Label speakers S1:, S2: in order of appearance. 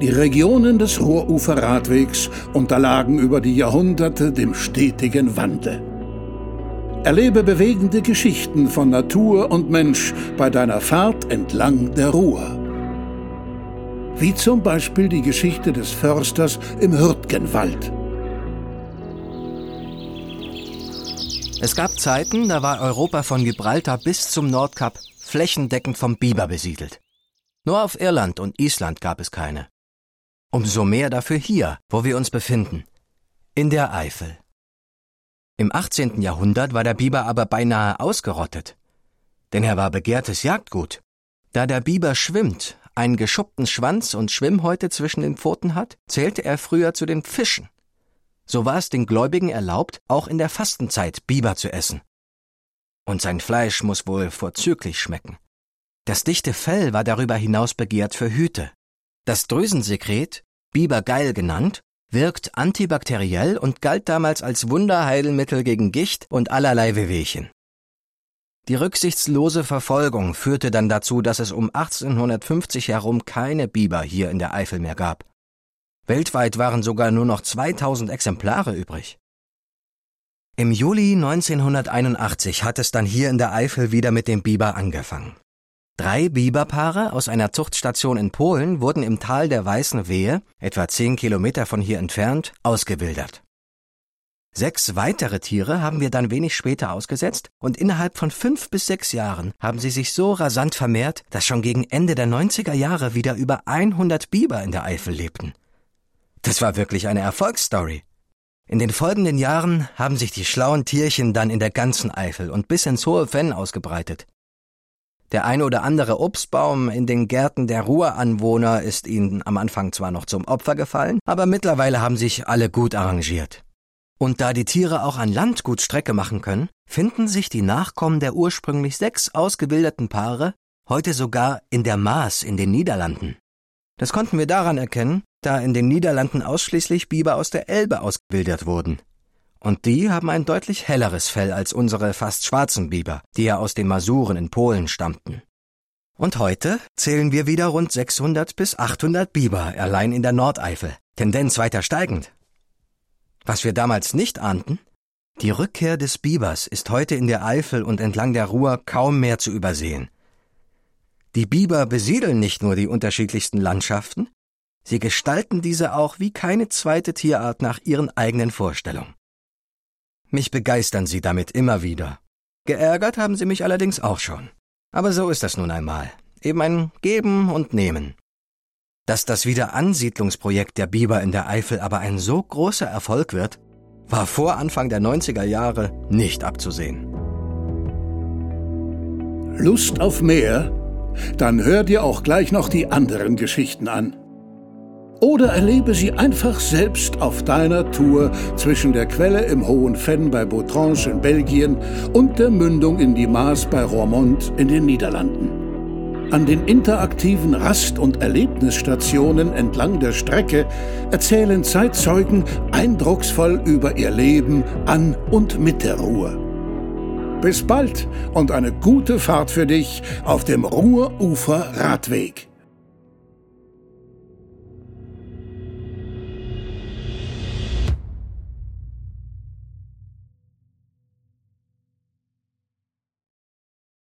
S1: Die Regionen des Ruhruferradwegs unterlagen über die Jahrhunderte dem stetigen Wandel. Erlebe bewegende Geschichten von Natur und Mensch bei deiner Fahrt entlang der Ruhr. Wie zum Beispiel die Geschichte des Försters im Hürtgenwald.
S2: Es gab Zeiten, da war Europa von Gibraltar bis zum Nordkap flächendeckend vom Biber besiedelt. Nur auf Irland und Island gab es keine. Umso mehr dafür hier, wo wir uns befinden, in der Eifel. Im 18. Jahrhundert war der Biber aber beinahe ausgerottet, denn er war begehrtes Jagdgut. Da der Biber schwimmt, einen geschuppten Schwanz und Schwimmhäute zwischen den Pfoten hat, zählte er früher zu den Fischen. So war es den Gläubigen erlaubt, auch in der Fastenzeit Biber zu essen. Und sein Fleisch muss wohl vorzüglich schmecken. Das dichte Fell war darüber hinaus begehrt für Hüte. Das Drüsensekret, Bibergeil genannt, wirkt antibakteriell und galt damals als Wunderheilmittel gegen Gicht und allerlei Wehwehchen. Die rücksichtslose Verfolgung führte dann dazu, dass es um 1850 herum keine Biber hier in der Eifel mehr gab. Weltweit waren sogar nur noch 2000 Exemplare übrig. Im Juli 1981 hat es dann hier in der Eifel wieder mit dem Biber angefangen. Drei Biberpaare aus einer Zuchtstation in Polen wurden im Tal der Weißen Wehe, etwa zehn Kilometer von hier entfernt, ausgewildert. Sechs weitere Tiere haben wir dann wenig später ausgesetzt und innerhalb von fünf bis sechs Jahren haben sie sich so rasant vermehrt, dass schon gegen Ende der 90er Jahre wieder über 100 Biber in der Eifel lebten. Das war wirklich eine Erfolgsstory. In den folgenden Jahren haben sich die schlauen Tierchen dann in der ganzen Eifel und bis ins hohe Fenn ausgebreitet. Der ein oder andere Obstbaum in den Gärten der Ruhranwohner ist ihnen am Anfang zwar noch zum Opfer gefallen, aber mittlerweile haben sich alle gut arrangiert. Und da die Tiere auch an Land gut Strecke machen können, finden sich die Nachkommen der ursprünglich sechs ausgebilderten Paare heute sogar in der Maas in den Niederlanden. Das konnten wir daran erkennen, da in den Niederlanden ausschließlich Biber aus der Elbe ausgebildet wurden. Und die haben ein deutlich helleres Fell als unsere fast schwarzen Biber, die ja aus den Masuren in Polen stammten. Und heute zählen wir wieder rund 600 bis 800 Biber allein in der Nordeifel, Tendenz weiter steigend. Was wir damals nicht ahnten, die Rückkehr des Bibers ist heute in der Eifel und entlang der Ruhr kaum mehr zu übersehen. Die Biber besiedeln nicht nur die unterschiedlichsten Landschaften, sie gestalten diese auch wie keine zweite Tierart nach ihren eigenen Vorstellungen. Mich begeistern sie damit immer wieder. Geärgert haben sie mich allerdings auch schon. Aber so ist das nun einmal. Eben ein Geben und Nehmen. Dass das Wiederansiedlungsprojekt der Biber in der Eifel aber ein so großer Erfolg wird, war vor Anfang der 90er Jahre nicht abzusehen.
S1: Lust auf mehr? Dann hör dir auch gleich noch die anderen Geschichten an oder erlebe sie einfach selbst auf deiner Tour zwischen der Quelle im Hohen Fenn bei Bautrange in Belgien und der Mündung in die Maas bei Roermond in den Niederlanden. An den interaktiven Rast- und Erlebnisstationen entlang der Strecke erzählen Zeitzeugen eindrucksvoll über ihr Leben an und mit der Ruhr. Bis bald und eine gute Fahrt für dich auf dem Ruhrufer Radweg.